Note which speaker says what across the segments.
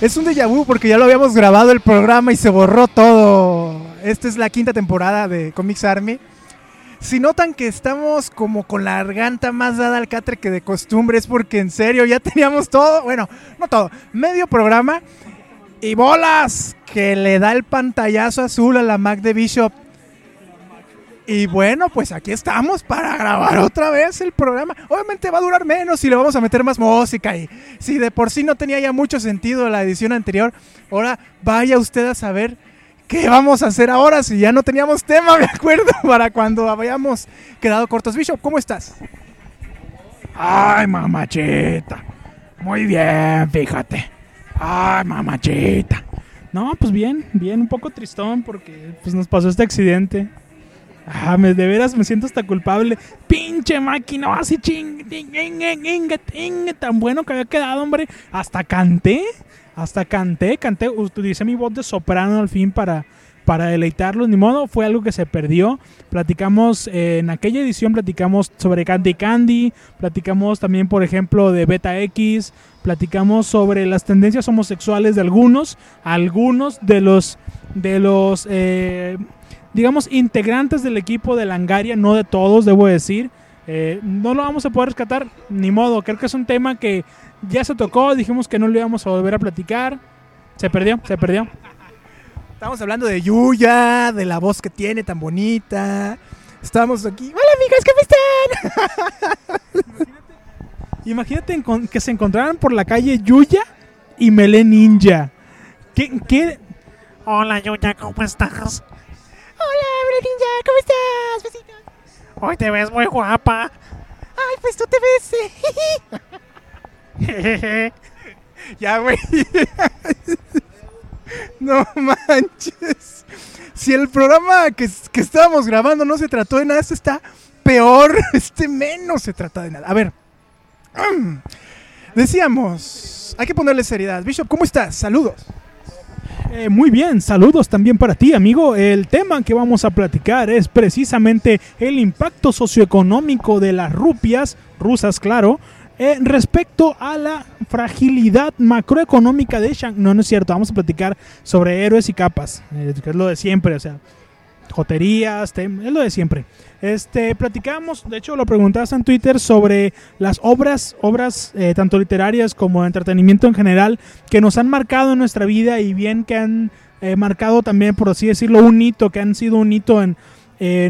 Speaker 1: es un déjà vu porque ya lo habíamos grabado el programa y se borró todo. Esta es la quinta temporada de Comics Army. Si notan que estamos como con la garganta más dada al catre que de costumbre, es porque en serio ya teníamos todo, bueno, no todo, medio programa y bolas que le da el pantallazo azul a la Mac de Bishop y bueno, pues aquí estamos para grabar otra vez el programa. Obviamente va a durar menos y le vamos a meter más música. Y si de por sí no tenía ya mucho sentido la edición anterior, ahora vaya usted a saber qué vamos a hacer ahora si ya no teníamos tema, me acuerdo, para cuando habíamos quedado cortos. Bishop, ¿cómo estás?
Speaker 2: Ay, mamachita. Muy bien, fíjate. Ay, mamachita. No, pues bien, bien, un poco tristón porque pues nos pasó este accidente. Ah, de veras me siento hasta culpable. Pinche máquina, así ching, tan bueno que había quedado, hombre. Hasta canté, hasta canté, canté, utilicé mi voz de soprano al fin para, para deleitarlos. Ni modo, fue algo que se perdió. Platicamos, eh, en aquella edición platicamos sobre Candy Candy, platicamos también, por ejemplo, de Beta X, platicamos sobre las tendencias homosexuales de algunos, algunos de los de los eh, digamos, integrantes del equipo de Langaria, no de todos, debo decir. Eh, no lo vamos a poder rescatar, ni modo. Creo que es un tema que ya se tocó, dijimos que no lo íbamos a volver a platicar. Se perdió, se perdió.
Speaker 1: Estamos hablando de Yuya, de la voz que tiene tan bonita. Estamos aquí. Hola amigos,
Speaker 2: ¿cómo están? Imagínate, que se encontraran por la calle Yuya y Mele Ninja. ¿Qué, ¿Qué?
Speaker 3: Hola Yuya, ¿cómo estás?
Speaker 4: Hola, Ninja, ¿cómo estás? Besitos.
Speaker 3: Hoy te ves muy guapa.
Speaker 4: Ay, pues tú te
Speaker 1: ves. ya, güey. no manches. Si el programa que, que, estábamos grabando no se trató de nada, este está peor. Este menos se trata de nada. A ver. Decíamos, hay que ponerle seriedad. Bishop, ¿cómo estás? Saludos.
Speaker 2: Eh, muy bien, saludos también para ti, amigo. El tema que vamos a platicar es precisamente el impacto socioeconómico de las rupias, rusas, claro, eh, respecto a la fragilidad macroeconómica de Shanghai. No, no es cierto, vamos a platicar sobre héroes y capas, eh, que es lo de siempre, o sea, joterías, es lo de siempre. Este, platicamos, de hecho lo preguntabas en Twitter sobre las obras, obras eh, tanto literarias como de entretenimiento en general que nos han marcado en nuestra vida y bien que han eh, marcado también, por así decirlo, un hito, que han sido un hito en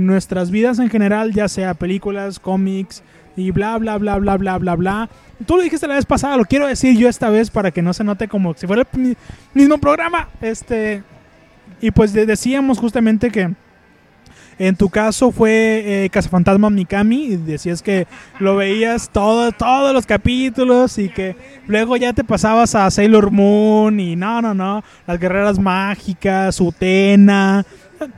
Speaker 2: nuestras vidas en general, ya sea películas, cómics y bla, bla, bla, bla, bla, bla, bla. Tú lo dijiste la vez pasada, lo quiero decir yo esta vez para que no se note como si fuera el mismo programa. Este, y pues decíamos justamente que en tu caso fue eh, Cazafantasma Mikami y decías que lo veías todo, todos los capítulos y que luego ya te pasabas a Sailor Moon y no, no, no, las guerreras mágicas, Utena.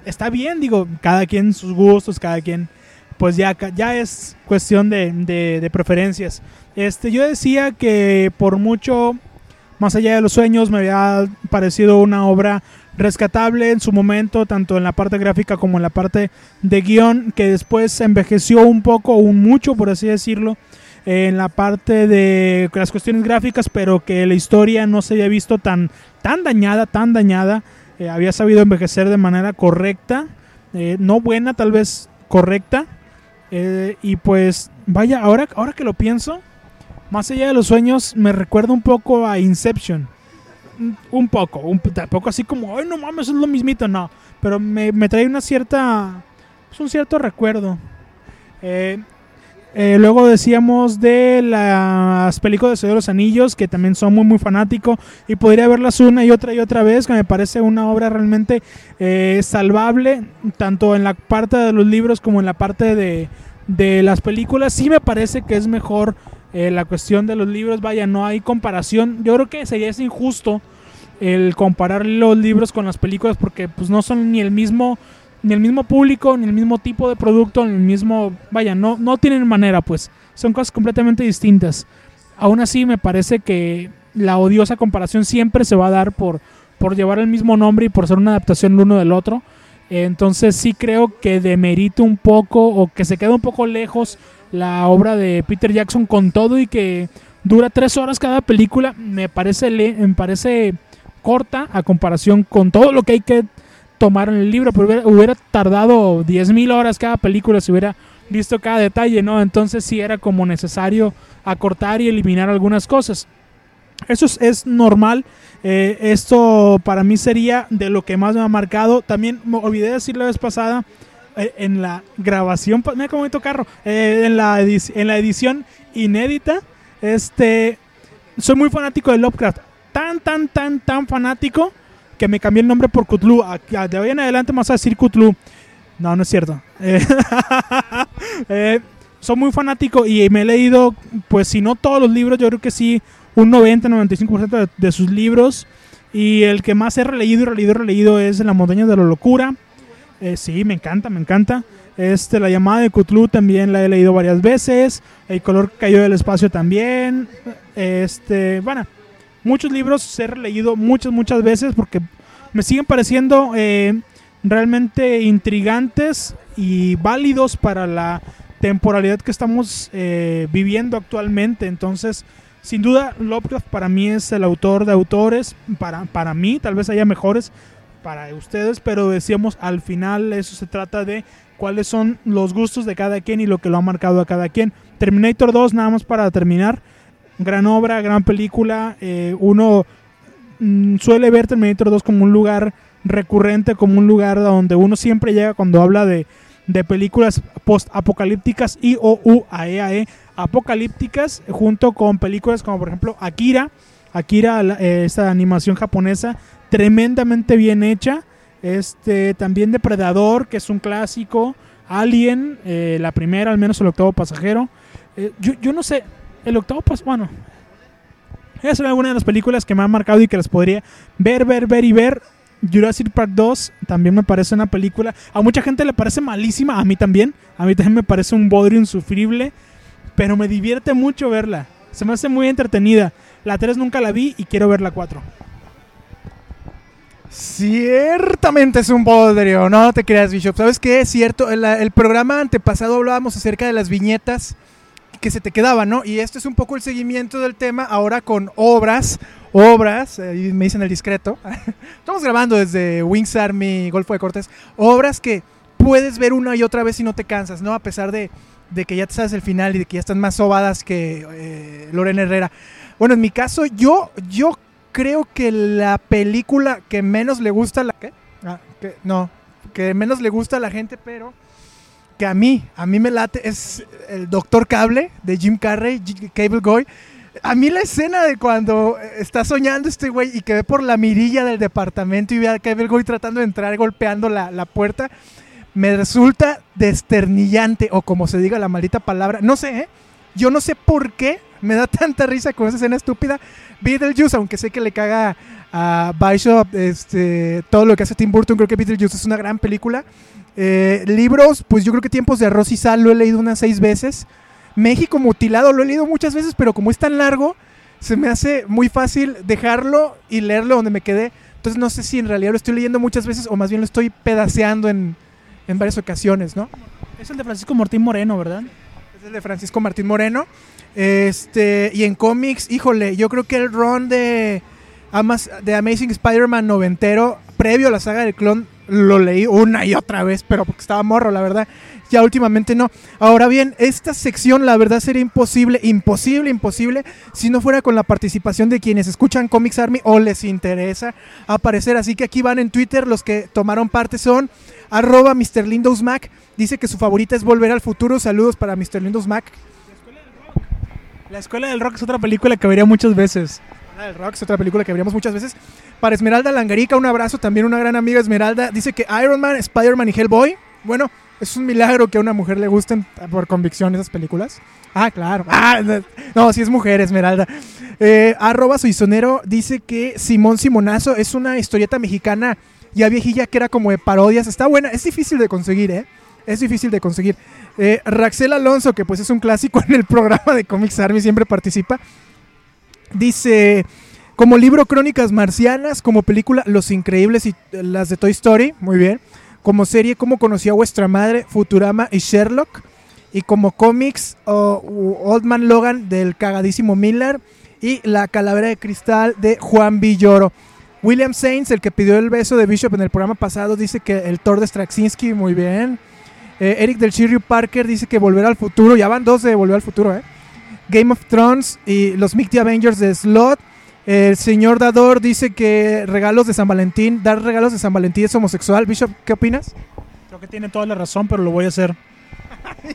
Speaker 2: Está bien, digo, cada quien sus gustos, cada quien, pues ya, ya es cuestión de, de preferencias. Este, yo decía que por mucho, más allá de los sueños, me había parecido una obra rescatable en su momento, tanto en la parte gráfica como en la parte de guion, que después envejeció un poco, un mucho, por así decirlo, en la parte de las cuestiones gráficas, pero que la historia no se había visto tan, tan dañada, tan dañada. Eh, había sabido envejecer de manera correcta, eh, no buena, tal vez correcta. Eh, y pues, vaya, ahora, ahora que lo pienso, más allá de los sueños, me recuerda un poco a Inception un poco, un tampoco así como, ay, no mames, es lo mismito, no. Pero me, trae una cierta, pues un cierto recuerdo. Eh, eh, luego decíamos de las películas de los Anillos, que también son muy, muy fanático. Y podría verlas una y otra y otra vez, que me parece una obra realmente eh, salvable, tanto en la parte de los libros como en la parte de, de las películas. Sí me parece que es mejor eh, la cuestión de los libros, vaya, no hay comparación. Yo creo que sería injusto el comparar los libros con las películas porque pues no son ni el mismo ni el mismo público, ni el mismo tipo de producto, ni el mismo, vaya, no no tienen manera, pues son cosas completamente distintas. Aún así me parece que la odiosa comparación siempre se va a dar por por llevar el mismo nombre y por ser una adaptación el uno del otro. Entonces sí creo que demerita un poco o que se queda un poco lejos la obra de Peter Jackson con todo y que dura tres horas cada película. Me parece, me parece corta a comparación con todo lo que hay que tomar en el libro. Pero hubiera, hubiera tardado 10.000 horas cada película si hubiera visto cada detalle, ¿no? Entonces sí era como necesario acortar y eliminar algunas cosas. Eso es, normal. Eh, esto para mí sería de lo que más me ha marcado. También me olvidé decir la vez pasada en la grabación, mira cómo bonito carro, eh, en, la en la edición inédita, este, soy muy fanático de Lovecraft, tan, tan, tan, tan fanático que me cambié el nombre por Cthulhu. De hoy en adelante vas a decir Cthulhu. No, no es cierto. Eh, eh, soy muy fanático y me he leído, pues si no todos los libros, yo creo que sí, un 90-95% de, de sus libros. Y el que más he releído y releído y releído es La montaña de la locura. Eh, sí, me encanta, me encanta. Este, la llamada de Cthulhu también la he leído varias veces. El color cayó del espacio también. Este, bueno, muchos libros he releído muchas, muchas veces porque me siguen pareciendo eh, realmente intrigantes y válidos para la temporalidad que estamos eh, viviendo actualmente. Entonces, sin duda, Lovecraft para mí es el autor de autores. Para, para mí, tal vez haya mejores para ustedes, pero decíamos al final eso se trata de cuáles son los gustos de cada quien y lo que lo ha marcado a cada quien. Terminator 2, nada más para terminar. Gran obra, gran película. eh, uno mm, suele ver Terminator 2 como un lugar recurrente, como un lugar donde uno siempre llega cuando habla de, de películas post-apocalípticas y o u AEAE apocalípticas, junto con películas como por ejemplo Akira. Akira, eh, esta animación japonesa, tremendamente bien hecha. Este, también Depredador, que es un clásico. Alien, eh, la primera, al menos el octavo pasajero. Eh, yo, yo no sé, el octavo pasajero, bueno, es una de las películas que me han marcado y que las podría ver, ver, ver y ver. Jurassic Park 2 también me parece una película. A mucha gente le parece malísima, a mí también. A mí también me parece un bodrio insufrible. Pero me divierte mucho verla. Se me hace muy entretenida. La 3 nunca la vi y quiero ver la 4.
Speaker 1: Ciertamente es un bodrio, no te creas, Bishop. ¿Sabes qué? Es cierto, el, el programa antepasado hablábamos acerca de las viñetas que se te quedaban, ¿no? Y esto es un poco el seguimiento del tema ahora con obras, obras, ahí me dicen el discreto. Estamos grabando desde Wings Army, Golfo de Cortés, obras que puedes ver una y otra vez y no te cansas, ¿no? A pesar de, de que ya te sabes el final y de que ya están más sobadas que eh, Lorena Herrera. Bueno, en mi caso, yo, yo creo que la película que menos le gusta a la ¿qué? Ah, que- no, que menos le gusta a la gente, pero que a mí, a mí me late es el Doctor Cable de Jim Carrey, Cable Guy. A mí la escena de cuando eh, está soñando este güey y que ve por la mirilla del departamento y ve a Cable Guy tratando de entrar golpeando la, la puerta, me resulta desternillante o como se diga la maldita palabra. No sé, ¿eh? Yo no sé por qué me da tanta risa con esa escena estúpida. Beetlejuice, aunque sé que le caga a Bishop este, todo lo que hace Tim Burton, creo que Beetlejuice es una gran película. Eh, libros, pues yo creo que Tiempos de Arroz y Sal lo he leído unas seis veces. México Mutilado lo he leído muchas veces, pero como es tan largo, se me hace muy fácil dejarlo y leerlo donde me quedé. Entonces no sé si en realidad lo estoy leyendo muchas veces o más bien lo estoy pedaceando en, en varias ocasiones, ¿no?
Speaker 2: Es el de Francisco Martín Moreno, ¿verdad?
Speaker 1: De Francisco Martín Moreno. Este, y en cómics, híjole, yo creo que el run de, de Amazing Spider-Man noventero, previo a la saga del clon, lo leí una y otra vez, pero porque estaba morro, la verdad. Ya últimamente no. Ahora bien, esta sección, la verdad, sería imposible, imposible, imposible, si no fuera con la participación de quienes escuchan Comics Army o les interesa aparecer. Así que aquí van en Twitter, los que tomaron parte son arroba Mr. Windows Mac. Dice que su favorita es Volver al Futuro. Saludos para Mr. Windows Mac.
Speaker 2: La Escuela del Rock es otra película que vería muchas veces.
Speaker 1: La del Rock es otra película que veríamos muchas veces. Para Esmeralda Langarica, un abrazo, también una gran amiga Esmeralda. Dice que Iron Man, Spider-Man y Hellboy. Bueno, Es un milagro que a una mujer le gusten por convicción esas películas. Ah, claro. Ah, no, no, sí es mujer, Esmeralda. Eh, arroba Suizonero dice que Simón Simonazo es una historieta mexicana ya viejilla que era como de parodias. Está buena, es difícil de conseguir, ¿eh? Es difícil de conseguir. Eh, Raxel Alonso, que pues es un clásico en el programa de Comics Army, siempre participa. Dice, como libro Crónicas Marcianas, como película Los Increíbles y eh, las de Toy Story, muy bien. Como serie, Cómo conocí a vuestra madre, Futurama y Sherlock. Y como cómics, oh, Old Man Logan del cagadísimo Miller. Y La Calavera de Cristal de Juan Villoro. William Sainz, el que pidió el beso de Bishop en el programa pasado, dice que el Thor de Straczynski, muy bien. Eh, Eric del Shiryu Parker dice que Volver al Futuro, ya van dos de Volver al Futuro, ¿eh? Game of Thrones y los Mighty Avengers de Slot. El señor Dador dice que regalos de San Valentín, dar regalos de San Valentín es homosexual. Bishop, ¿qué opinas?
Speaker 2: Creo que tiene toda la razón, pero lo voy a hacer.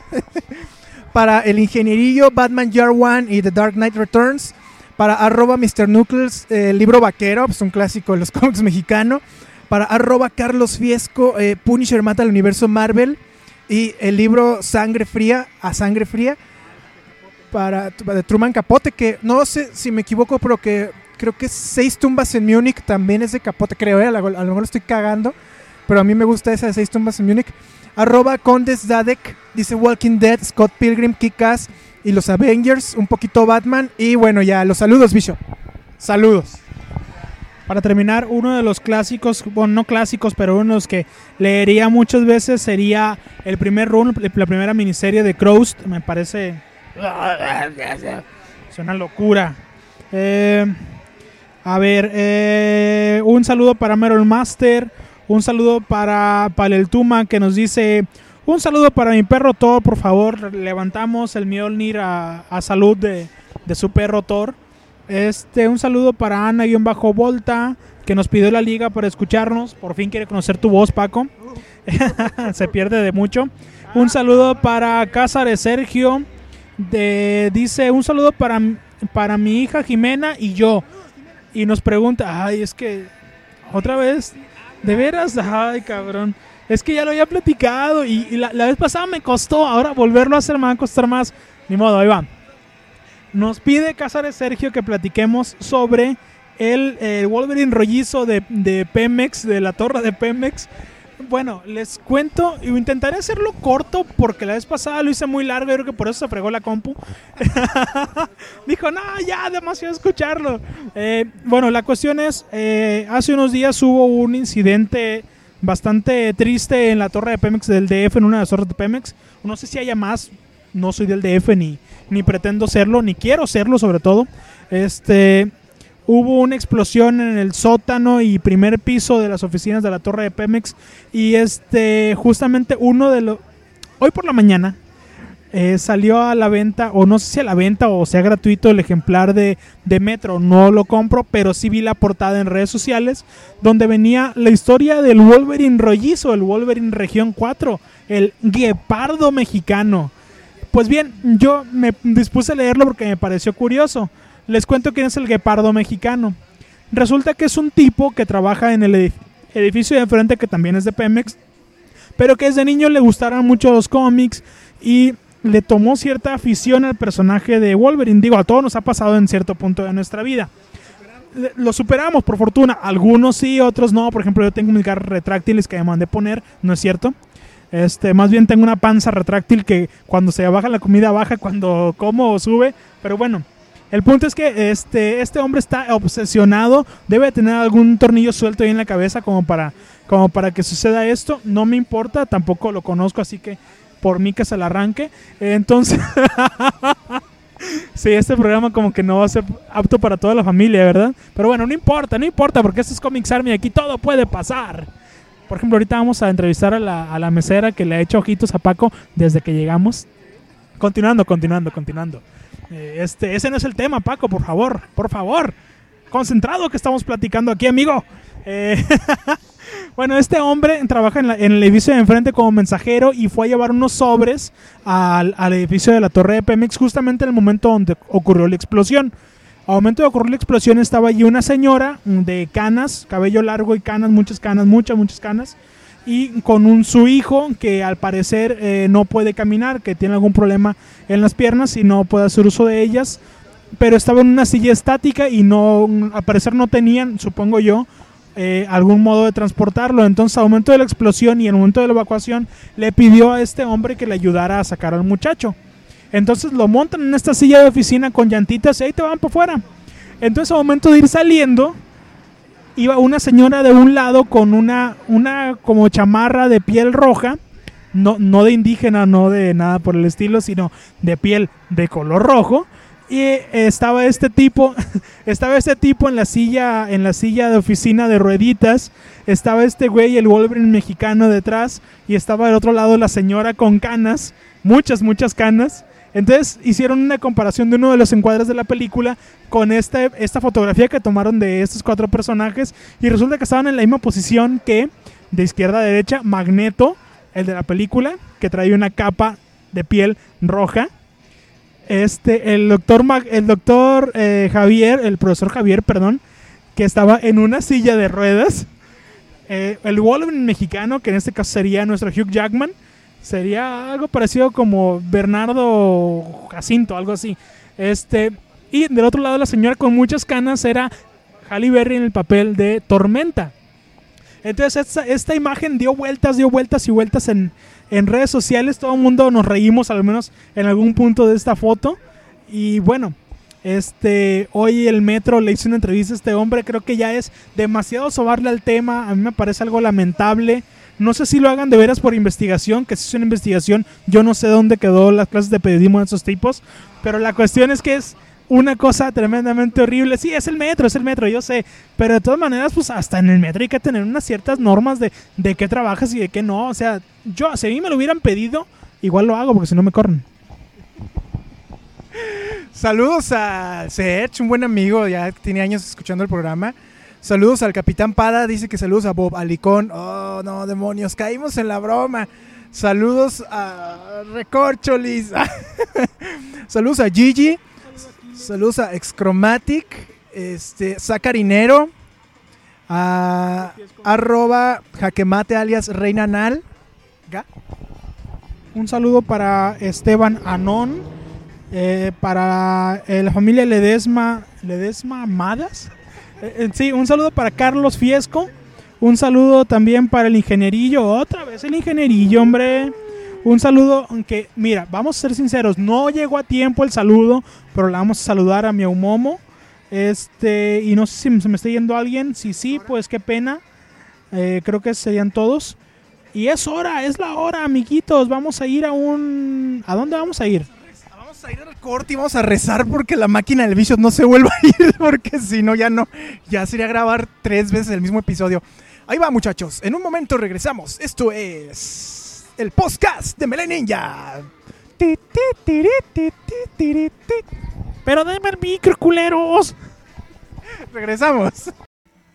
Speaker 1: Para el ingenierillo Batman Year One y The Dark Knight Returns. Para arroba Mr. Nucleus, eh, el libro vaquero, pues un clásico de los cómics mexicano. Para arroba Carlos Fiesco, eh, Punisher mata al universo Marvel. Y el libro Sangre Fría, a Sangre Fría. Para, de Truman Capote, que no sé si me equivoco, pero que creo que Seis Tumbas en Múnich también es de Capote, creo, ¿eh? a, lo, mejor lo estoy cagando, pero a mí me gusta esa de Seis Tumbas en Múnich. Arroba Condes Dadek, dice Walking Dead, Scott Pilgrim, Kikas y los Avengers, un poquito Batman. Y bueno, ya, los saludos, Bishop. Saludos.
Speaker 2: Para terminar, uno de los clásicos, bueno, no clásicos, pero uno de los que leería muchas veces sería el primer run, la primera miniserie de Croust. Me parece. Es una locura. Eh, a ver, eh, un saludo para Merol Master. Un saludo para Paleltuma que nos dice. Un saludo para mi perro Thor, por favor. Levantamos el Mjolnir a, a salud de, de su perro Thor. Este, un saludo para Ana-Volta, que nos pidió la liga para escucharnos. Por fin quiere conocer tu voz, Paco. Se pierde de mucho. Un saludo para Cázares Sergio. De, dice, un saludo para, para mi hija Jimena y yo. Y nos pregunta, ay, es que, otra vez, ¿de veras? Ay, cabrón. Es que ya lo había platicado y, la, la vez pasada me costó. Ahora volverlo a hacer me va a costar más. Ni modo, ahí va. Nos pide Cázares Sergio que platiquemos sobre el, el Wolverine rollizo de, de, Pemex, de la torre de Pemex. Bueno, les cuento, intentaré hacerlo corto porque la vez pasada lo hice muy largo y creo que por eso se fregó la compu. Dijo, no, ya, demasiado escucharlo. Eh, bueno, la cuestión es, eh, hace unos días hubo un incidente bastante triste en la torre de Pemex del DF, en una de las torres de Pemex. No sé si haya más, no soy del DF ni, ni pretendo serlo, ni quiero serlo sobre todo. Este, hubo una explosión en el sótano y primer piso de las oficinas de la torre de Pemex y este, justamente uno de los... Hoy por la mañana eh, salió a la venta, o no sé si a la venta o sea gratuito el ejemplar de, de Metro, no lo compro, pero sí vi la portada en redes sociales donde venía la historia del Wolverine rollizo, el Wolverine Región 4, el guepardo mexicano. Pues bien, yo me dispuse a leerlo porque me pareció curioso. Les cuento quién es el guepardo mexicano. Resulta que es un tipo que trabaja en el edificio de enfrente que también es de Pemex, pero que desde niño le gustaron mucho los cómics y le tomó cierta afición al personaje de Wolverine. Digo, a todos nos ha pasado en cierto punto de nuestra vida. Lo superamos, por fortuna. Algunos sí, otros no. Por ejemplo, yo tengo mis garras retráctiles que me mandé poner, ¿no es cierto? Este, más bien tengo una panza retráctil que cuando se baja la comida baja, cuando como sube. Pero bueno, el punto es que este, este hombre está obsesionado. Debe tener algún tornillo suelto ahí en la cabeza como para, como para que suceda esto. No me importa, tampoco lo conozco, así que por mí que se la arranque. Entonces, sí, este programa como que no va a ser apto para toda la familia, ¿verdad? Pero bueno, no importa, no importa, porque este es Comics Army, aquí todo puede pasar. Por ejemplo, ahorita vamos a entrevistar a la, a la mesera que le ha hecho ojitos a Paco desde que llegamos. Continuando, continuando, continuando. Eh, este, ese no es el tema, Paco, por favor, por favor. Concentrado que estamos platicando aquí, amigo. Eh, bueno, este hombre trabaja en, la, en, el edificio de enfrente como mensajero y fue a llevar unos sobres al, edificio de la torre de Pemex justamente en el momento donde ocurrió la explosión. Al momento de ocurrir la explosión estaba allí una señora de canas, cabello largo y canas, muchas canas, muchas, muchas canas. Y con un su hijo que al parecer eh, no puede caminar, que tiene algún problema en las piernas y no puede hacer uso de ellas, pero estaba en una silla estática y no, al parecer no tenían, supongo yo, eh, algún modo de transportarlo. Entonces, al momento de la explosión y el momento de la evacuación, le pidió a este hombre que le ayudara a sacar al muchacho. Entonces lo montan en esta silla de oficina con llantitas y ahí te van para afuera. Entonces, al momento de ir saliendo, iba una señora de un lado con una, una como chamarra de piel roja, no, no de indígena, no de nada por el estilo, sino de piel de color rojo. Y estaba este tipo, estaba este tipo en la silla, en la silla de oficina de rueditas. Estaba este güey, el Wolverine mexicano detrás, y estaba del otro lado la señora con canas, muchas, muchas canas. Entonces hicieron una comparación de uno de los encuadres de la película con esta, esta fotografía que tomaron de estos cuatro personajes y resulta que estaban en la misma posición que de izquierda a derecha Magneto, el de la película, que traía una capa de piel roja. Este, el doctor, Mag- el doctor eh, Javier, el profesor Javier, perdón, que estaba en una silla de ruedas. Eh, el Wolverine mexicano, que en este caso sería nuestro Hugh Jackman, sería algo parecido como Bernardo Jacinto, algo así. Este, y del otro lado la señora con muchas canas era Halle Berry en el papel de Tormenta. Entonces esta, esta imagen dio vueltas, dio vueltas y vueltas en, en redes sociales. Todo el mundo nos reímos al menos en algún punto de esta foto. Y bueno, este, hoy el Metro le hizo una entrevista a este hombre. Creo que ya es demasiado sobarle al tema. A mí me parece algo lamentable. No sé si lo hagan de veras por investigación, que si es una investigación, yo no sé dónde quedó las clases de periodismo de esos tipos. Pero la cuestión es que es una cosa tremendamente horrible. Sí, es el metro, es el metro, yo sé. Pero de todas maneras, pues hasta en el metro hay que tener unas ciertas normas de, de qué trabajas y de qué no. O sea, yo, si a mí me lo hubieran pedido, igual lo hago porque si no me corren.
Speaker 1: Saludos a Serge, un buen amigo, ya tiene años escuchando el programa. Saludos al Capitán Pada, dice que saludos a Bob Alicón. Oh, no, demonios, caímos en la broma. Saludos a Recorcholis. saludos a Gigi. Saludos a Excromatic. Este, Sacarinero. A arroba jaquemate alias Reina Nal.
Speaker 2: Un saludo para Esteban Anón, eh, para la familia Ledesma, Ledesma Amadas. Eh, eh, sí, un saludo para Carlos Fiesco. Un saludo también para el ingenierillo. Otra vez el ingenierillo, hombre. Un saludo, aunque, mira, vamos a ser sinceros, no llegó a tiempo el saludo, pero le vamos a saludar a mi Momo. Este, y no sé si se me está yendo alguien. Si sí, pues qué pena. Eh, creo que serían todos. Y es hora, es la hora, amiguitos. Vamos a ir a un. ¿A dónde vamos a ir?
Speaker 1: A ir al corte y vamos a rezar porque la máquina del vicio no se vuelva a ir, porque si no, ya no. Ya sería grabar tres veces el mismo episodio. Ahí va, muchachos. En un momento regresamos. Esto es. El podcast de Mele Ninja.
Speaker 3: Pero denme el micro, culeros.
Speaker 1: Regresamos.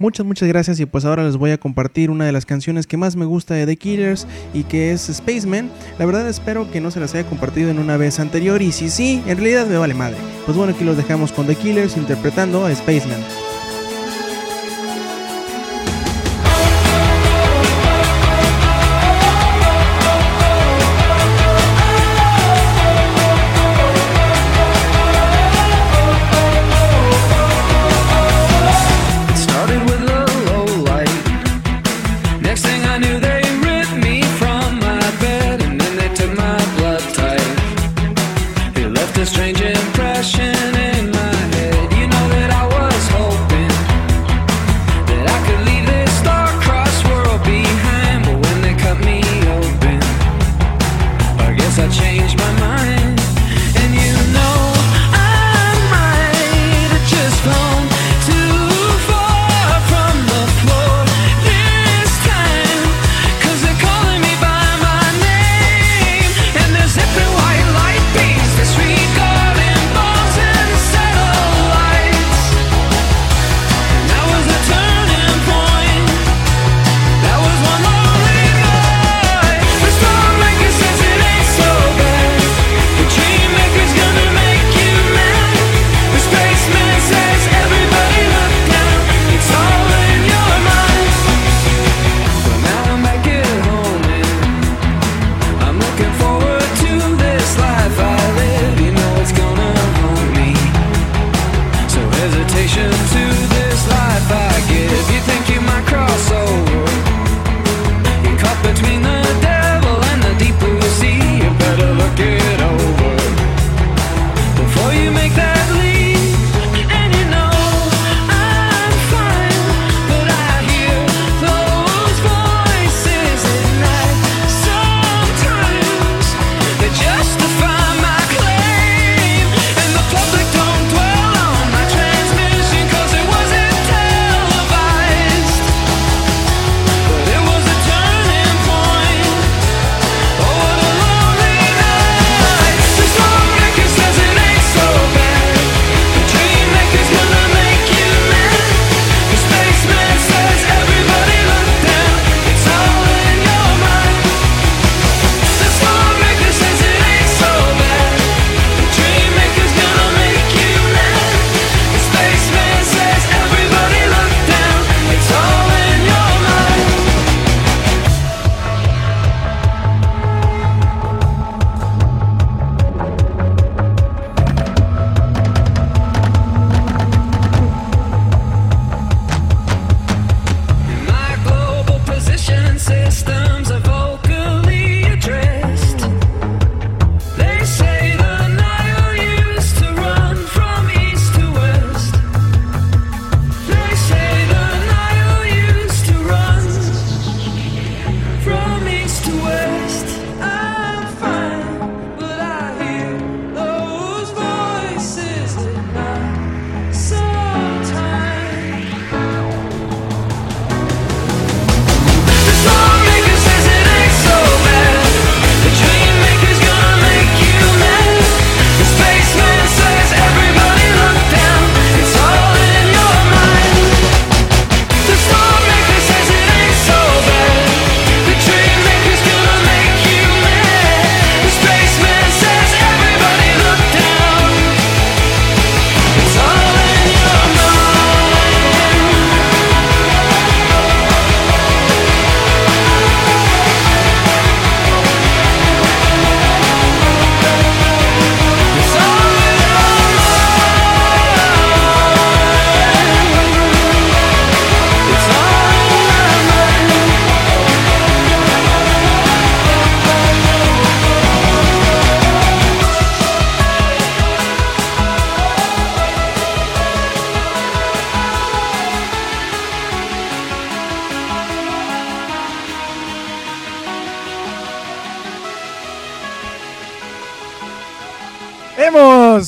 Speaker 5: Muchas, muchas gracias y pues ahora les voy a compartir una de las canciones que más me gusta de The Killers y que es Spaceman. La verdad espero que no se las haya compartido en una vez anterior y si sí, en realidad me vale madre. Pues bueno, aquí los dejamos con The Killers interpretando a Spaceman.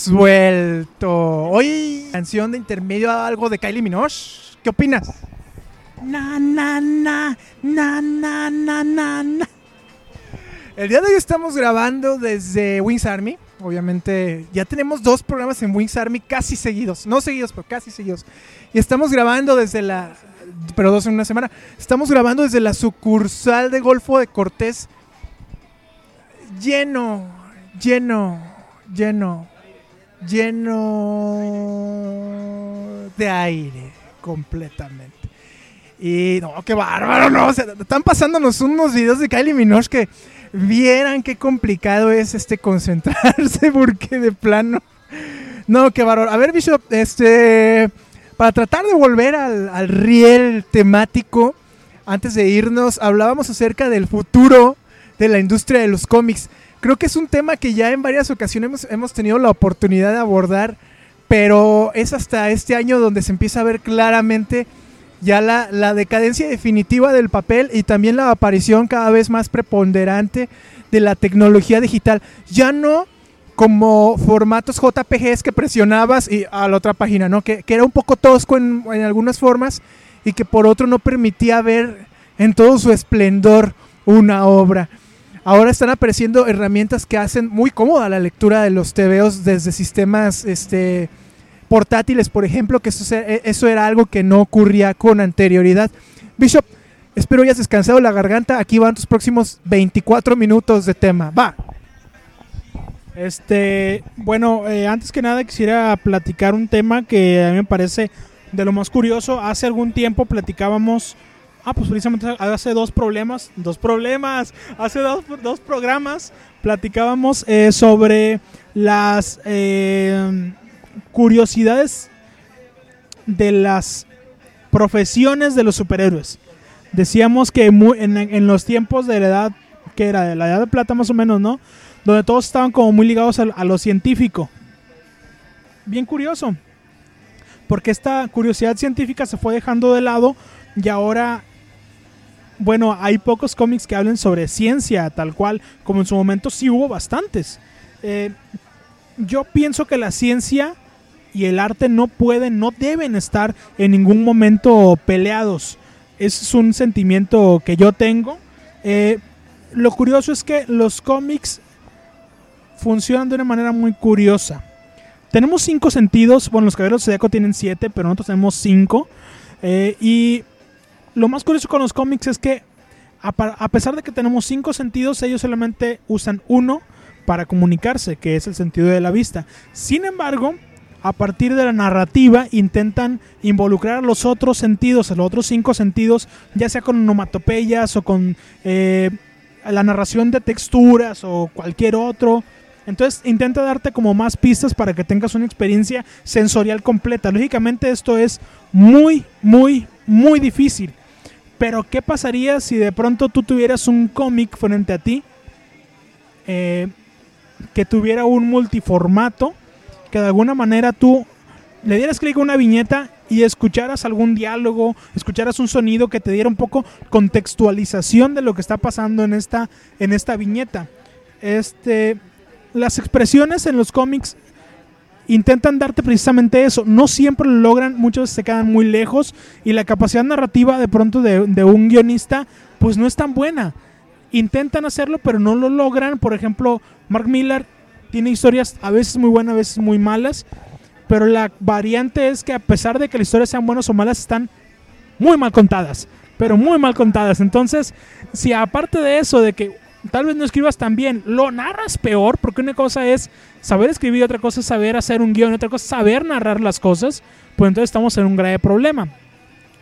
Speaker 1: Hemos vuelto. Hoy canción de intermedio algo de Kylie Minogue. ¿Qué opinas?
Speaker 2: Na, na, na, na, na, na, na, na.
Speaker 1: El día de hoy estamos grabando desde Wings Army. Obviamente ya tenemos dos programas en Wings Army casi seguidos. No seguidos, pero casi seguidos. Y estamos grabando desde la... Pero dos en una semana. Estamos grabando desde la sucursal de Golfo de Cortés. Lleno, lleno, lleno, lleno de aire completamente. Y no, qué bárbaro, no. O sea, están pasándonos unos videos de Kylie Minogue que vieran qué complicado es este concentrarse porque de plano. No, qué bárbaro. A ver, Bishop, este. Para tratar de volver al, al riel temático, antes de irnos, hablábamos acerca del futuro de la industria de los cómics. Creo que es un tema que ya en varias ocasiones hemos, tenido la oportunidad de abordar, pero es hasta este año donde se empieza a ver claramente ya la, decadencia definitiva del papel y también la aparición cada vez más preponderante de la tecnología digital. Ya no como formatos JPGs que presionabas y a la otra página, ¿no? Que, era un poco tosco en algunas formas y que por otro no permitía ver en todo su esplendor una obra. Ahora están apareciendo herramientas que hacen muy cómoda la lectura de los TVOs desde sistemas este, portátiles, por ejemplo, que eso, se- eso era algo que no ocurría con anterioridad. Bishop, espero hayas descansado la garganta. Aquí van tus próximos 24 minutos de tema. Va.
Speaker 2: Este, bueno, eh, antes que nada quisiera platicar un tema que a mí me parece de lo más curioso. Hace algún tiempo platicábamos, ah, pues precisamente hace dos problemas, dos problemas, hace dos, dos programas platicábamos eh, sobre las eh, curiosidades de las profesiones de los superhéroes. Decíamos que mu- en, los tiempos de la edad, que era de la edad de plata más o menos, ¿no? donde todos estaban como muy ligados a lo científico. Bien curioso, porque esta curiosidad científica se fue dejando de lado y ahora, bueno, hay pocos cómics que hablen sobre ciencia, tal cual, como en su momento sí hubo bastantes. Eh, yo pienso que la ciencia y el arte no pueden, no deben estar en ningún momento peleados. Ese es un sentimiento que yo tengo. Eh, lo curioso es que los cómics funcionan de una manera muy curiosa. Tenemos cinco sentidos. Bueno, los caballeros tienen siete, pero nosotros tenemos cinco. Eh, y lo más curioso con los cómics es que, a, a pesar de que tenemos cinco sentidos, ellos solamente usan uno para comunicarse, que es el sentido de la vista. Sin embargo, a partir de la narrativa intentan involucrar a los otros sentidos, a los otros cinco sentidos, ya sea con onomatopeyas o con eh, la narración de texturas o cualquier otro. Entonces intenta darte como más pistas para que tengas una experiencia sensorial completa. Lógicamente esto es muy, muy, muy difícil. Pero ¿qué pasaría si de pronto tú tuvieras un cómic frente a ti eh, que tuviera un multiformato, que de alguna manera tú le dieras clic a una viñeta y escucharas algún diálogo, escucharas un sonido que te diera un poco contextualización de lo que está pasando en esta, en esta viñeta. Este, las expresiones en los cómics intentan darte precisamente eso. No siempre lo logran, muchos se quedan muy lejos y la capacidad narrativa de pronto de, de un guionista pues no es tan buena. Intentan hacerlo pero no lo logran. Por ejemplo, Mark Miller tiene historias a veces muy buenas, a veces muy malas. Pero la variante es que a pesar de que las historias sean buenas o malas, están muy mal contadas. Pero muy mal contadas. Entonces, si aparte de eso, de que tal vez no escribas tan bien, lo narras peor, porque una cosa es saber escribir, otra cosa es saber hacer un guion, otra cosa es saber narrar las cosas, pues entonces estamos en un grave problema.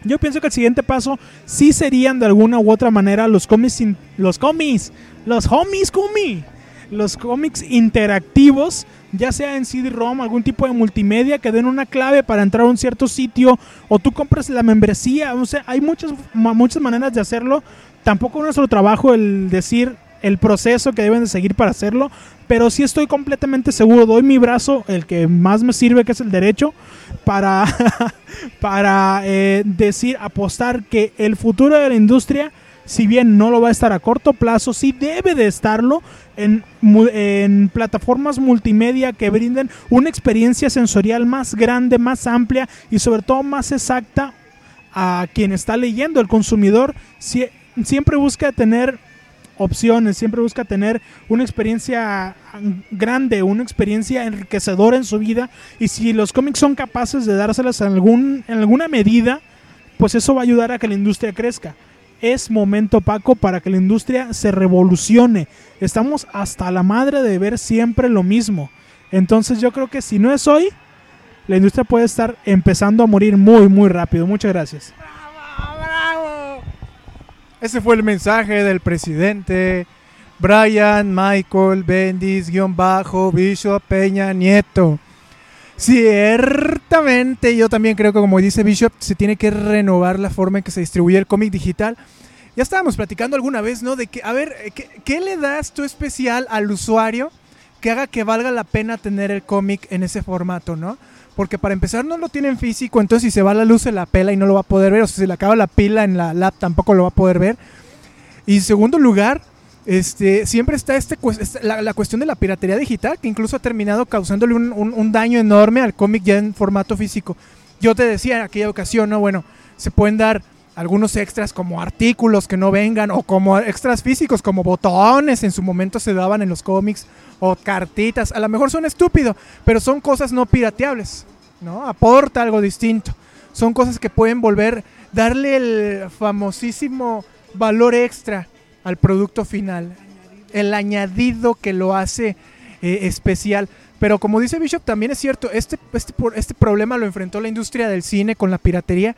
Speaker 2: Yo pienso que el siguiente paso sí serían de alguna u otra manera los cómics, los cómics, los homies cumi, los cómics interactivos, ya sea en CD-ROM, algún tipo de multimedia que den una clave para entrar a un cierto sitio, o tú compras la membresía, o sea, hay muchas, muchas maneras de hacerlo. Tampoco es nuestro trabajo el decir el proceso que deben de seguir para hacerlo, pero sí estoy completamente seguro, doy mi brazo, el que más me sirve, que es el derecho, para, para eh, decir, apostar que el futuro de la industria si bien no lo va a estar a corto plazo, sí debe de estarlo en, en plataformas multimedia que brinden una experiencia sensorial más grande, más amplia y sobre todo más exacta a quien está leyendo. El consumidor sie- siempre busca tener opciones, siempre busca tener una experiencia grande, una experiencia enriquecedora en su vida y si los cómics son capaces de dárselas en, algún, en alguna medida, pues eso va a ayudar a que la industria crezca. Es momento, Paco, para que la industria se revolucione. Estamos hasta la madre de ver siempre lo mismo. Entonces yo creo que si no es hoy, la industria puede estar empezando a morir muy, muy rápido. Muchas gracias.
Speaker 1: Ese fue el mensaje del presidente Brian Michael Bendis, guion bajo, Bishop Peña Nieto. Ciertamente, yo también creo que como dice Bishop, se tiene que renovar la forma en que se distribuye el cómic digital. Ya estábamos platicando alguna vez, ¿no? De que, a ver, eh, ¿qué, qué le das tú especial al usuario que haga que valga la pena tener el cómic en ese formato, ¿no? Porque para empezar no lo tiene en físico, entonces si se va la luz se la pela y no lo va a poder ver, o si se le acaba la pila en la lap tampoco lo va a poder ver. Y en segundo lugar, este, siempre está este, la, la cuestión de la piratería digital, que incluso ha terminado causándole un, un- un daño enorme al cómic ya en formato físico. Yo te decía en aquella ocasión, ¿no? Bueno, se pueden dar algunos extras como artículos que no vengan, o como extras físicos, como botones en su momento se daban en los cómics, o cartitas. A lo mejor son estúpidos, pero son cosas no pirateables, ¿no? Aporta algo distinto. Son cosas que pueden volver, darle el famosísimo valor extra al producto final. El añadido que lo hace eh, especial. Pero como dice Bishop, también es cierto, este, este, este problema lo enfrentó la industria del cine con la piratería.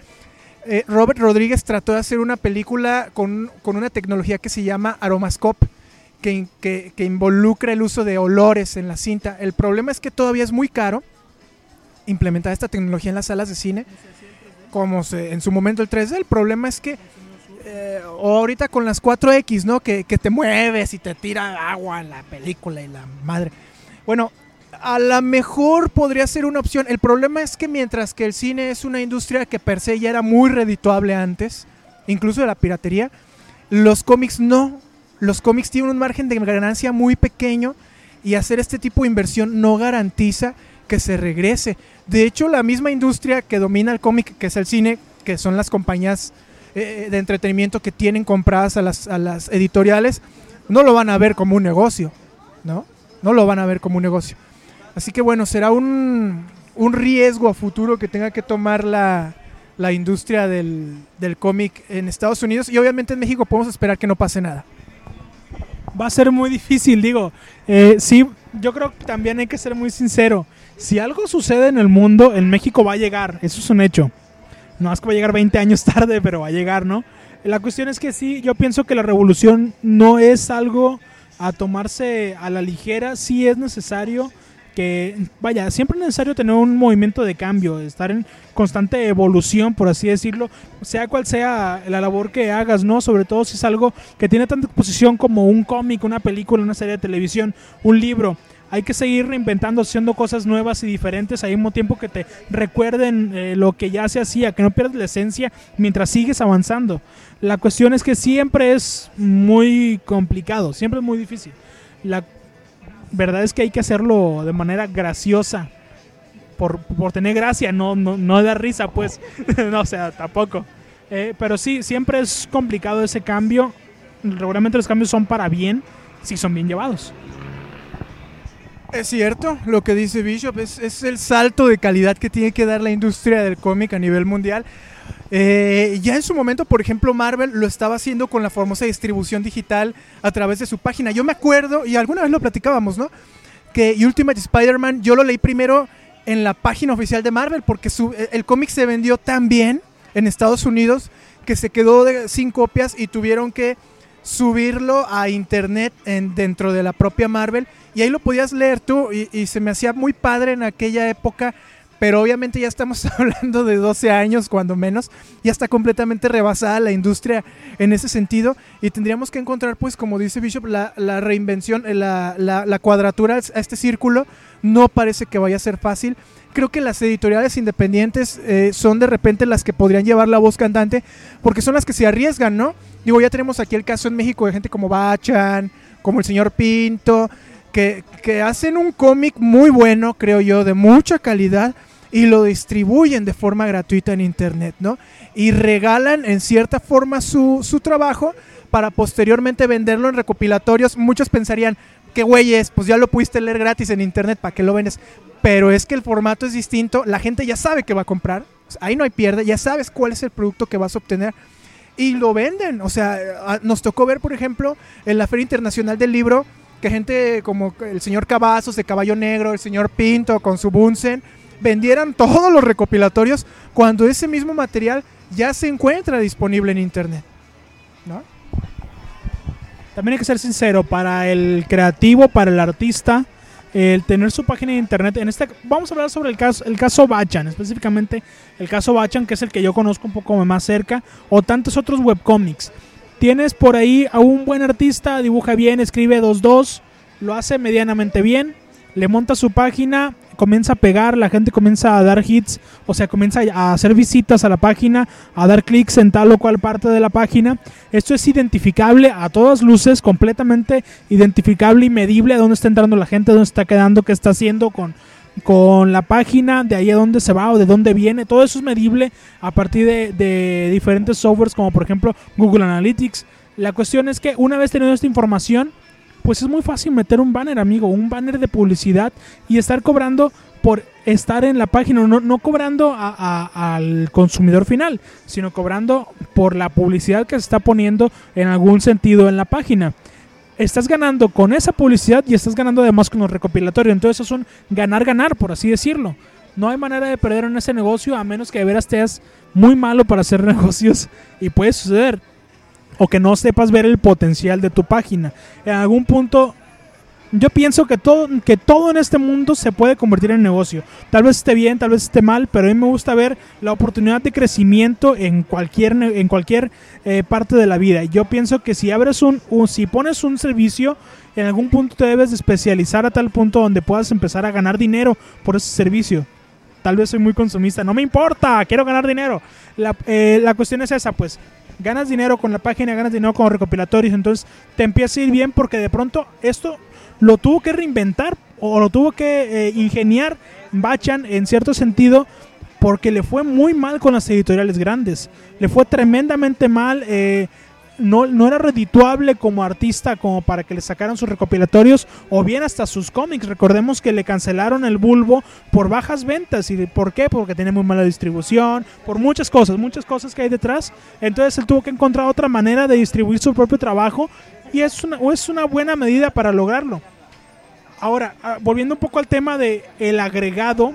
Speaker 1: Eh, Robert Rodríguez trató de hacer una película con, con una tecnología que se llama Aromascope, que, que- que involucra el uso de olores en la cinta. El problema es que todavía es muy caro implementar esta tecnología en las salas de cine, como se- en su momento el 3D. El problema es que eh, ahorita con las 4X, ¿no? Que, que te mueves y te tira agua la película y la madre. Bueno, a lo mejor podría ser una opción. El problema es que mientras que el cine es una industria que per se ya era muy redituable antes, incluso de la piratería, los cómics no. Los cómics tienen un margen de ganancia muy pequeño y hacer este tipo de inversión no garantiza que se regrese. De hecho, la misma industria que domina el cómic, que es el cine, que son las compañías eh, de entretenimiento que tienen compradas a las, editoriales, no lo van a ver como un negocio, ¿no? No lo van a ver como un negocio. Así que bueno, será un, riesgo a futuro que tenga que tomar la, industria del cómic en Estados Unidos y obviamente en México podemos esperar que no pase nada.
Speaker 2: Va a ser muy difícil, digo. Eh, sí, yo creo que también hay que ser muy sincero. Si algo sucede en el mundo, en México va a llegar. Eso es un hecho. No es que va a llegar 20 años tarde, pero va a llegar, ¿no? La cuestión es que sí, yo pienso que la revolución no es algo a tomarse a la ligera. Sí es necesario que, vaya, siempre es necesario tener un movimiento de cambio, estar en constante evolución, por así decirlo, sea cual sea la labor que hagas, ¿no? Sobre todo si es algo que tiene tanta exposición como un cómic, una película, una serie de televisión, un libro. Hay que seguir reinventando, haciendo cosas nuevas y diferentes al mismo tiempo que te recuerden eh, lo que ya se hacía, que no pierdas la esencia mientras sigues avanzando. La cuestión es que siempre es muy complicado, siempre es muy difícil. La verdad es que hay que hacerlo de manera graciosa. Por, por tener gracia, no, no, no risa, pues. no, o sea, tampoco. Eh, pero sí, siempre es complicado ese cambio. Regularmente los cambios son para bien si son bien llevados.
Speaker 1: Es cierto, lo que dice Bishop es el salto de calidad que tiene que dar la industria del cómic a nivel mundial. Eh, ya en su momento, por ejemplo, Marvel lo estaba haciendo con la famosa distribución digital a través de su página. Yo me acuerdo, y alguna vez lo platicábamos, ¿no? Que Ultimate Spider-Man yo lo leí primero en la página oficial de Marvel porque su- el cómic se vendió tan bien en Estados Unidos que se quedó sin copias y tuvieron que subirlo a internet en, dentro de la propia Marvel y ahí lo podías leer tú y se me hacía muy padre en aquella época pero obviamente ya estamos hablando de 12 años, cuando menos, ya está completamente rebasada la industria en ese sentido y tendríamos que encontrar, pues, como dice Bishop, la, la reinvención, eh, la, la- la cuadratura a este círculo no parece que vaya a ser fácil. Creo que las editoriales independientes eh, son de repente las que podrían llevar la voz cantante, porque son las que se arriesgan, ¿no? Digo, ya tenemos aquí el caso en México de gente como Bachan, como el señor Pinto, que, que hacen un cómic muy bueno, creo yo, de mucha calidad y lo distribuyen de forma gratuita en internet, ¿no? Y regalan en cierta forma su, su trabajo para posteriormente venderlo en recopilatorios. Muchos pensarían, que güeyes, pues ya lo pudiste leer gratis en internet, ¿para qué lo vendes? Pero es que el formato es distinto, la gente ya sabe que va a comprar, sea, ahí no hay pierde, ya sabes cuál es el producto que vas a obtener y lo venden. O sea, nos tocó ver, por ejemplo, en la Feria Internacional del Libro, que gente como el señor Cavazos de Caballo Negro, el señor Pinto con su Bunsen, vendieran todos los recopilatorios cuando ese mismo material ya se encuentra disponible en internet. ¿No?
Speaker 2: También hay que ser sincero, para el creativo, para el artista, el tener su página de internet, en este vamos a hablar sobre el caso el caso Bachan, específicamente el caso Bachan, que es el que yo conozco un poco más cerca, o tantos otros webcomics. Tienes por ahí a un buen artista, dibuja bien, escribe 2-2, lo hace medianamente bien, le monta su página, comienza a pegar, la gente comienza a dar hits, o sea, comienza a hacer visitas a la página, a dar clics en tal o cual parte de la página. Esto es identificable a todas luces, completamente identificable y medible a dónde está entrando la gente, dónde está quedando, qué está haciendo con, con la página, de ahí a dónde se va o de dónde viene. Todo eso es medible a partir de, diferentes softwares como por ejemplo Google Analytics. La cuestión es que una vez teniendo esta información, pues es muy fácil meter un banner, amigo, un banner de publicidad y estar cobrando por estar en la página, no, no cobrando al consumidor final, sino cobrando por la publicidad que se está poniendo en algún sentido en la página. Estás ganando con esa publicidad y estás ganando además con los recopilatorios. Entonces es un ganar-ganar, por así decirlo. No hay manera de perder en ese negocio a menos que de veras seas muy malo para hacer negocios y puede suceder o que no sepas ver el potencial de tu página. En algún punto, yo pienso que todo, que todo en este mundo se puede convertir en negocio. Tal vez esté bien, tal vez esté mal, pero a mí me gusta ver la oportunidad de crecimiento en cualquier, en cualquier eh, parte de la vida. Yo pienso que si abres un, si pones un servicio, en algún punto te debes de especializar a tal punto donde puedas empezar a ganar dinero por ese servicio. Tal vez soy muy consumista, no me importa, quiero ganar dinero. La, eh, la cuestión es esa, pues ganas dinero con la página, ganas dinero con recopilatorios, entonces te empieza a ir bien porque de pronto esto lo tuvo que reinventar o lo tuvo que eh, ingeniar Bachan en cierto sentido porque le fue muy mal con las editoriales grandes, le fue tremendamente mal. eh, no, no era redituable como artista como para que le sacaran sus recopilatorios o bien hasta sus cómics. Recordemos que le cancelaron el bulbo por bajas ventas. ¿Y por qué? Porque tiene muy mala distribución, por muchas cosas, muchas cosas que hay detrás. Entonces él tuvo que encontrar otra manera de distribuir su propio trabajo y es una, es una buena medida para lograrlo. Ahora, ah, volviendo un poco al tema de el agregado,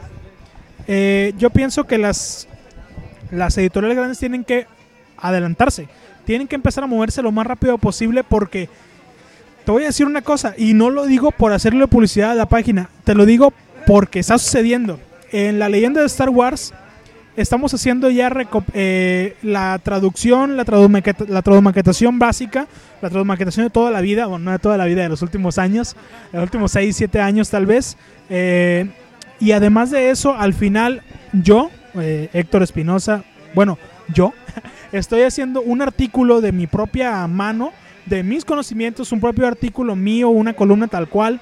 Speaker 2: eh, yo pienso que las, las editoriales grandes tienen que adelantarse tienen que empezar a moverse lo más rápido posible porque te voy a decir una cosa y no lo digo por hacerle publicidad a la página, te lo digo porque está sucediendo. En la leyenda de Star Wars estamos haciendo ya eh, la traducción, la, la tradumaquetación básica, la tradumaquetación de toda la vida, bueno, no de toda la vida, de los últimos años, de los últimos 6, 7 años tal vez. Eh, y además de eso, al final yo, eh, Héctor Espinosa, bueno, yo, estoy haciendo un artículo de mi propia mano, de mis conocimientos, un propio artículo mío, una columna tal cual,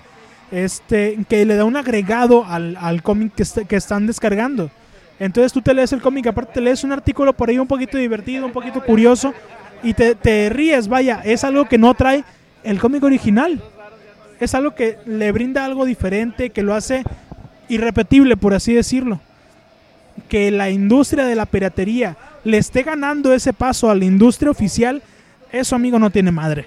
Speaker 2: este, que le da un agregado al, al cómic que, que están descargando. Entonces tú te lees el cómic, aparte te lees un artículo por ahí un poquito divertido, un poquito curioso, y te, te ríes, vaya, es algo que no trae el cómic original. Es algo que le brinda algo diferente, que lo hace irrepetible, por así decirlo. Que la industria de la piratería le esté ganando ese paso a la industria oficial, eso amigo no tiene madre.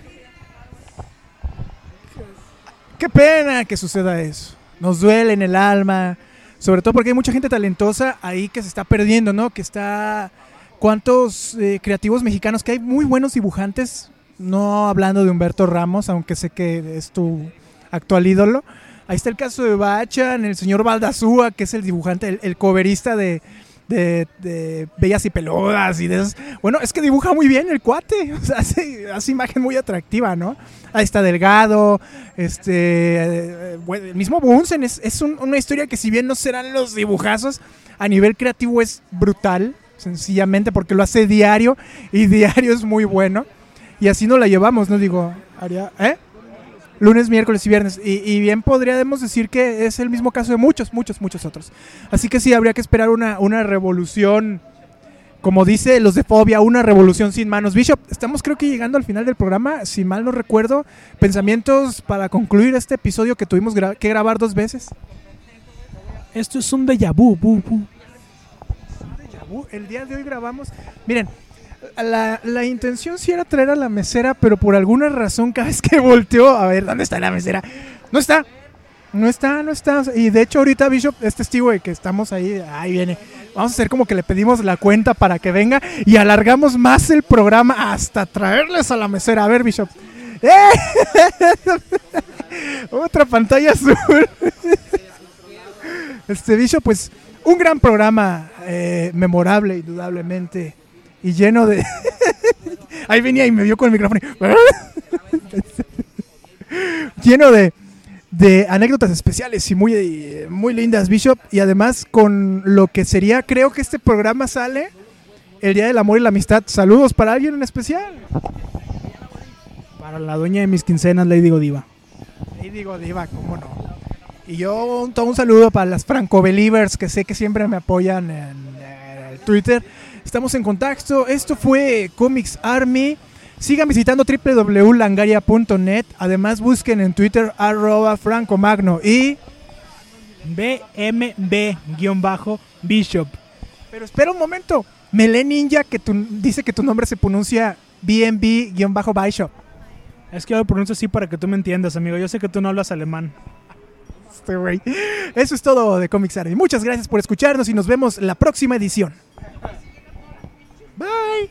Speaker 1: Qué pena que suceda eso. Nos duele en el alma. Sobre todo porque hay mucha gente talentosa ahí que se está perdiendo, ¿no? Que está... ¿Cuántos eh, creativos mexicanos? Que hay muy buenos dibujantes. No hablando de Humberto Ramos, aunque sé que es tu actual ídolo. Ahí está el caso de Bachan, el señor Baldazúa, que es el dibujante, el, el coverista de, Bellas y Peludas y de esas. Bueno, es que dibuja muy bien el cuate, o sea, hace, imagen muy atractiva, ¿no? Ahí está Delgado, este, eh, el mismo Bunsen, es, es un- una historia que si bien no serán los dibujazos, a nivel creativo es brutal, sencillamente porque lo hace diario y diario es muy bueno. Y así nos la llevamos, ¿no? Digo, Aria- ¿eh? Lunes, miércoles y viernes. Y, y bien podríamos decir que es el mismo caso de muchos, muchos, muchos otros. Así que sí, habría que esperar una, una revolución, como dice los de Fobia, una revolución sin manos. Bishop, estamos creo que llegando al final del programa, si mal no recuerdo. Pensamientos para concluir este episodio que tuvimos gra- que grabar dos veces.
Speaker 2: Esto es un déjà vu, bu, bu.
Speaker 1: El día de hoy grabamos. Miren, la, la intención sí era traer a la mesera, pero por alguna razón cada vez que volteó, a ver, ¿dónde está la mesera? No está. No está, no está. Y de hecho ahorita Bishop es testigo de que estamos ahí. Ahí viene. Vamos a hacer como que le pedimos la cuenta para que venga y alargamos más el programa hasta traerles a la mesera. A ver, Bishop. ¡Eh! Otra pantalla azul. Este Bishop, pues un gran programa, eh, memorable, indudablemente, y lleno de... Ahí venía y me vio con el micrófono. y- lleno de, de anécdotas especiales y muy, muy lindas, Bishop, y además con lo que sería, creo que este programa sale el Día del Amor y la Amistad. Saludos para alguien en especial.
Speaker 2: Para la dueña de mis quincenas, Lady Godiva.
Speaker 1: Y digo, Diva, ¿cómo no? Y yo un, todo un saludo para las Franco Believers que sé que siempre me apoyan en, el Twitter. Estamos en contacto. Esto fue Comics Army. Sigan visitando www.langaria.net. Además, busquen en Twitter arroba Franco Magno. Y.
Speaker 2: BMB-Bishop.
Speaker 1: Pero espera un momento. Melee Ninja que tu- dice que tu nombre se pronuncia BNB-Bishop.
Speaker 2: Es que yo lo pronuncio así para que tú me entiendas, amigo. Yo sé que tú no hablas alemán.
Speaker 1: Este. Eso es todo de Comics Army. Muchas gracias por escucharnos y nos vemos la próxima edición. Bye.